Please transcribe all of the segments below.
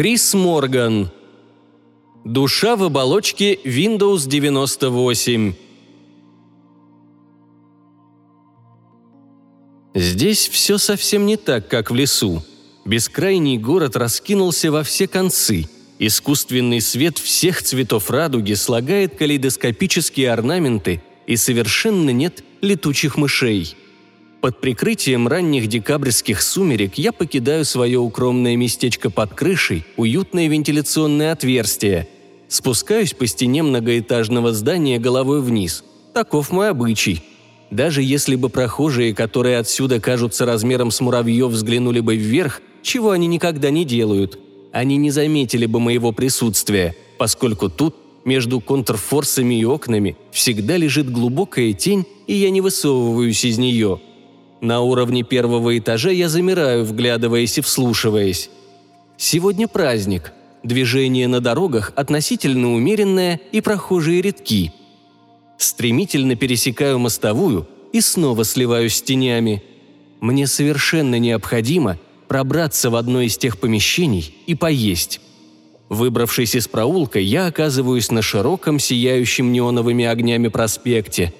Крис Морган. Душа в оболочке Windows 98. Здесь все совсем не так, как в лесу. Бескрайний город раскинулся во все концы. Искусственный свет всех цветов радуги слагает калейдоскопические орнаменты, и совершенно нет летучих мышей. Под прикрытием ранних декабрьских сумерек я покидаю свое укромное местечко под крышей, уютное вентиляционное отверстие. Спускаюсь по стене многоэтажного здания головой вниз. Таков мой обычай. Даже если бы прохожие, которые отсюда кажутся размером с муравьев, взглянули бы вверх, чего они никогда не делают, они не заметили бы моего присутствия, поскольку тут, между контрфорсами и окнами, всегда лежит глубокая тень, и я не высовываюсь из нее. На уровне первого этажа я замираю, вглядываясь и вслушиваясь. Сегодня праздник. Движение на дорогах относительно умеренное и прохожие редки – стремительно пересекаю мостовую и снова сливаюсь с тенями. Мне совершенно необходимо пробраться в одно из тех помещений и поесть. Выбравшись из проулка, я оказываюсь на широком, сияющем неоновыми огнями проспекте.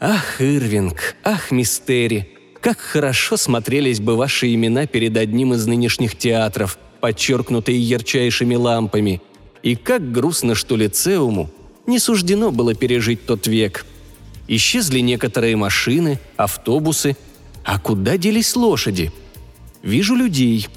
Ах, Ирвинг, ах, Мистери, как хорошо смотрелись бы ваши имена перед одним из нынешних театров, подчеркнутые ярчайшими лампами. И как грустно, что лицеуму не суждено было пережить тот век. Исчезли некоторые машины, автобусы. А куда делись лошади? Вижу людей.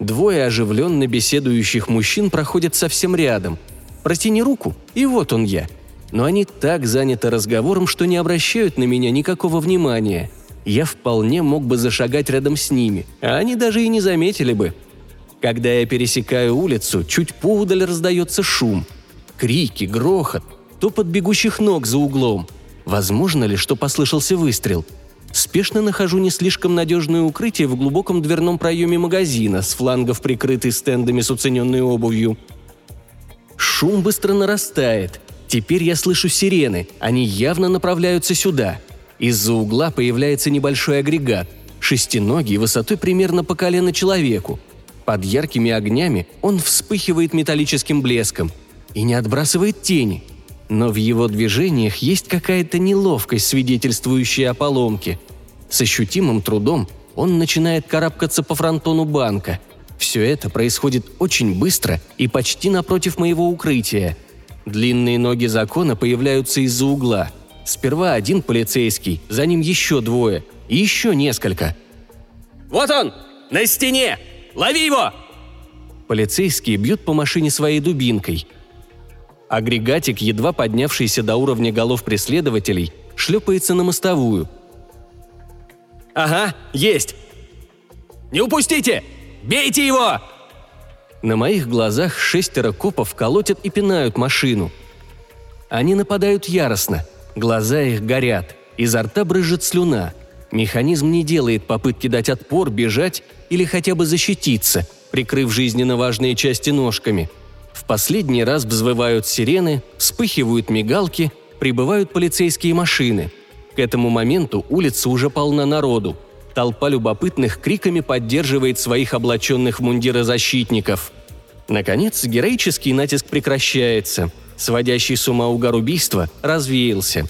Двое оживленно беседующих мужчин проходят совсем рядом. Протяни руку, и вот он я. Но они так заняты разговором, что не обращают на меня никакого внимания. Я вполне мог бы зашагать рядом с ними, а они даже и не заметили бы. Когда я пересекаю улицу, чуть поудаль раздается шум – крики, грохот, топот бегущих ног за углом. Возможно ли, что послышался выстрел? Спешно нахожу не слишком надежное укрытие в глубоком дверном проеме магазина, с флангов прикрытый стендами с уцененной обувью. Шум быстро нарастает. Теперь я слышу сирены, они явно направляются сюда. Из-за угла появляется небольшой агрегат, шестиногий, высотой примерно по колено человеку. Под яркими огнями он вспыхивает металлическим блеском – и не отбрасывает тени. Но в его движениях есть какая-то неловкость, свидетельствующая о поломке. С ощутимым трудом он начинает карабкаться по фронтону банка. Все это происходит очень быстро и почти напротив моего укрытия. Длинные ноги закона появляются из-за угла. Сперва один полицейский, за ним еще двое и еще несколько. «Вот он! На стене! Лови его!» Полицейские бьют по машине своей дубинкой. Агрегатик, едва поднявшийся до уровня голов преследователей, шлепается на мостовую. «Ага, есть! Не упустите! Бейте его!» На моих глазах шестеро копов колотят и пинают машину. Они нападают яростно, глаза их горят, изо рта брызжет слюна. Механизм не делает попытки дать отпор, бежать или хотя бы защититься, прикрыв жизненно важные части ножками – в последний раз взвывают сирены, вспыхивают мигалки, прибывают полицейские машины. К этому моменту улица уже полна народу. Толпа любопытных криками поддерживает своих облаченных в мундиры защитников. Наконец, героический натиск прекращается. Сводящий с ума угар убийства развеялся.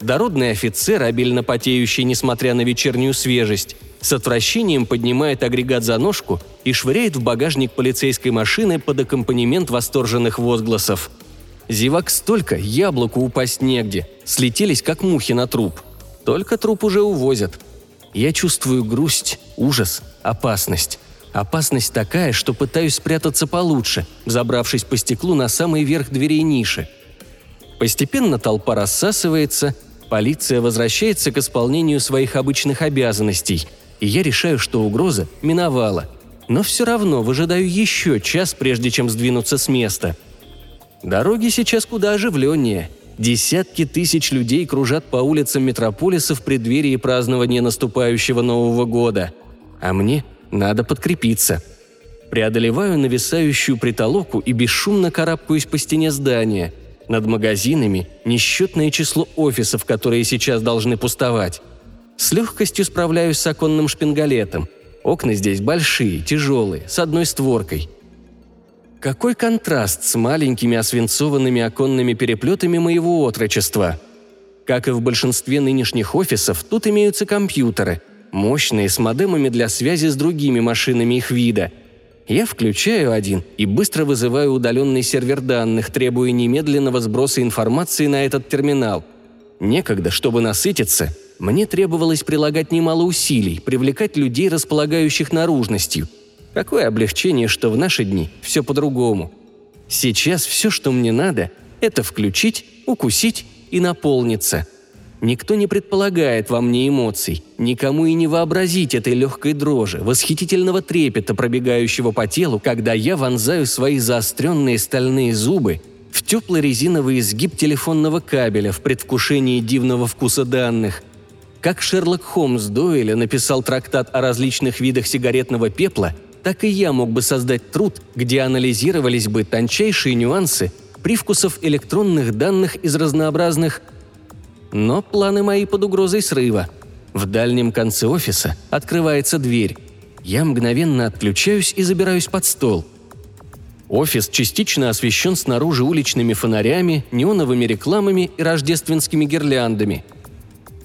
Дородный офицер, обильно потеющий, несмотря на вечернюю свежесть, с отвращением поднимает агрегат за ножку и швыряет в багажник полицейской машины под аккомпанемент восторженных возгласов. Зевак столько, яблоку упасть негде, слетелись как мухи на труп. Только труп уже увозят. Я чувствую грусть, ужас, опасность. Опасность такая, что пытаюсь спрятаться получше, забравшись по стеклу на самый верх дверей ниши. Постепенно толпа рассасывается, полиция возвращается к исполнению своих обычных обязанностей – и я решаю, что угроза миновала. Но все равно выжидаю еще час, прежде чем сдвинуться с места. Дороги сейчас куда оживленнее. Десятки тысяч людей кружат по улицам метрополиса в преддверии празднования наступающего Нового года. А мне надо подкрепиться. Преодолеваю нависающую притолоку и бесшумно карабкаюсь по стене здания. Над магазинами несчетное число офисов, которые сейчас должны пустовать. С легкостью справляюсь с оконным шпингалетом. Окна здесь большие, тяжелые, с одной створкой. Какой контраст с маленькими освинцованными оконными переплетами моего отрочества. Как и в большинстве нынешних офисов, тут имеются компьютеры, мощные, с модемами для связи с другими машинами их вида. Я включаю один и быстро вызываю удаленный сервер данных, требуя немедленного сброса информации на этот терминал. Некогда, чтобы насытиться, мне требовалось прилагать немало усилий, привлекать людей, располагающих наружностью. Какое облегчение, что в наши дни все по-другому. Сейчас все, что мне надо, это включить, укусить и наполниться. Никто не предполагает во мне эмоций, никому и не вообразить этой легкой дрожи, восхитительного трепета, пробегающего по телу, когда я вонзаю свои заостренные стальные зубы в теплый резиновый изгиб телефонного кабеля в предвкушении дивного вкуса данных, как Шерлок Холмс Дойля написал трактат о различных видах сигаретного пепла, так и я мог бы создать труд, где анализировались бы тончайшие нюансы привкусов электронных данных из разнообразных... Но планы мои под угрозой срыва. В дальнем конце офиса открывается дверь. Я мгновенно отключаюсь и забираюсь под стол. Офис частично освещен снаружи уличными фонарями, неоновыми рекламами и рождественскими гирляндами –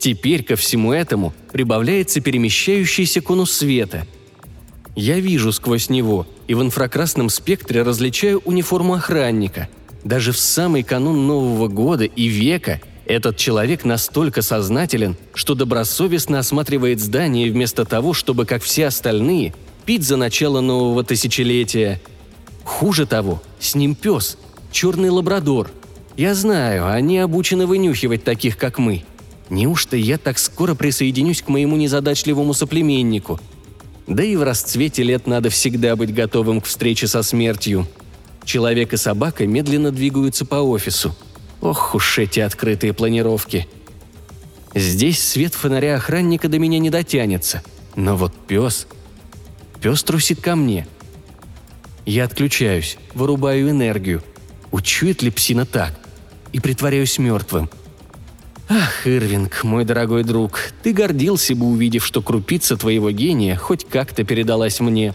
Теперь ко всему этому прибавляется перемещающийся конус света. Я вижу сквозь него и в инфракрасном спектре различаю униформу охранника. Даже в самый канун Нового года и века этот человек настолько сознателен, что добросовестно осматривает здание вместо того, чтобы, как все остальные, пить за начало нового тысячелетия. Хуже того, с ним пес, черный лабрадор. Я знаю, они обучены вынюхивать таких, как мы – Неужто я так скоро присоединюсь к моему незадачливому соплеменнику? Да и в расцвете лет надо всегда быть готовым к встрече со смертью. Человек и собака медленно двигаются по офису. Ох уж эти открытые планировки. Здесь свет фонаря охранника до меня не дотянется. Но вот пес... Пес трусит ко мне. Я отключаюсь, вырубаю энергию. Учует ли псина так? И притворяюсь мертвым – Ах, Ирвинг, мой дорогой друг, ты гордился бы, увидев, что крупица твоего гения хоть как-то передалась мне.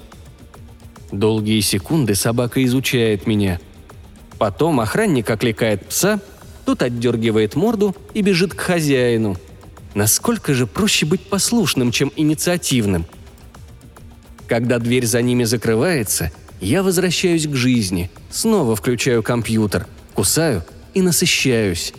Долгие секунды собака изучает меня. Потом охранник окликает пса, тот отдергивает морду и бежит к хозяину. Насколько же проще быть послушным, чем инициативным? Когда дверь за ними закрывается, я возвращаюсь к жизни, снова включаю компьютер, кусаю и насыщаюсь.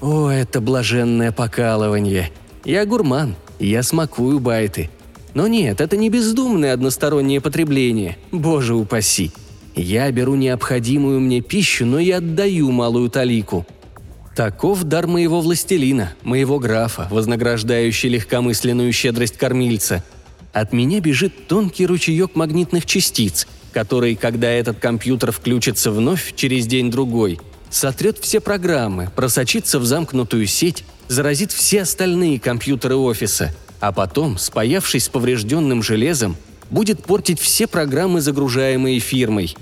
О, это блаженное покалывание. Я гурман, я смакую байты. Но нет, это не бездумное одностороннее потребление. Боже упаси. Я беру необходимую мне пищу, но и отдаю малую талику. Таков дар моего властелина, моего графа, вознаграждающий легкомысленную щедрость кормильца. От меня бежит тонкий ручеек магнитных частиц, который, когда этот компьютер включится вновь через день-другой – сотрет все программы, просочится в замкнутую сеть, заразит все остальные компьютеры офиса, а потом, спаявшись с поврежденным железом, будет портить все программы, загружаемые фирмой.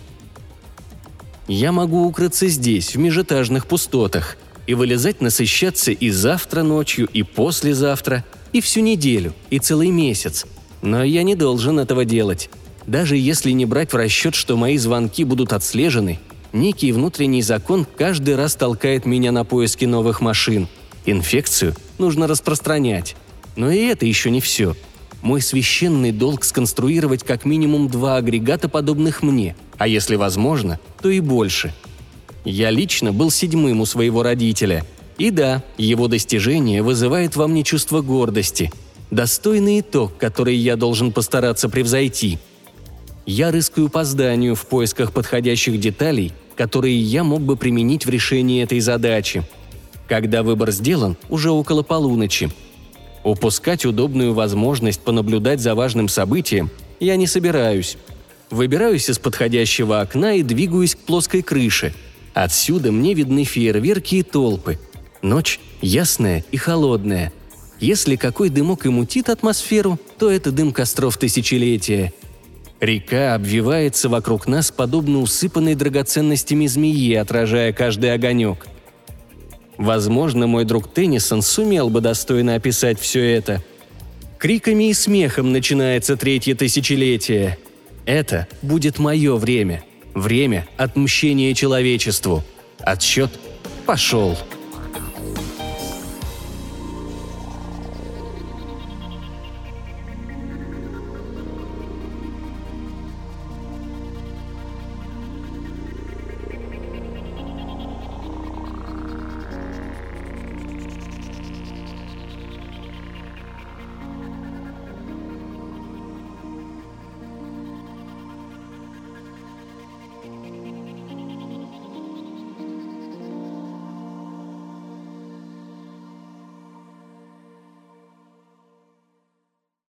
Я могу укрыться здесь, в межэтажных пустотах, и вылезать насыщаться и завтра ночью, и послезавтра, и всю неделю, и целый месяц. Но я не должен этого делать. Даже если не брать в расчет, что мои звонки будут отслежены – Некий внутренний закон каждый раз толкает меня на поиски новых машин. Инфекцию нужно распространять. Но и это еще не все. Мой священный долг сконструировать как минимум два агрегата, подобных мне, а если возможно, то и больше. Я лично был седьмым у своего родителя. И да, его достижение вызывает во мне чувство гордости. Достойный итог, который я должен постараться превзойти – я рыскаю по зданию в поисках подходящих деталей, которые я мог бы применить в решении этой задачи. Когда выбор сделан, уже около полуночи. Упускать удобную возможность понаблюдать за важным событием я не собираюсь. Выбираюсь из подходящего окна и двигаюсь к плоской крыше. Отсюда мне видны фейерверки и толпы. Ночь ясная и холодная. Если какой дымок и мутит атмосферу, то это дым костров тысячелетия – Река обвивается вокруг нас, подобно усыпанной драгоценностями змеи, отражая каждый огонек. Возможно, мой друг Теннисон сумел бы достойно описать все это. Криками и смехом начинается третье тысячелетие. Это будет мое время. Время отмщения человечеству. Отсчет пошел.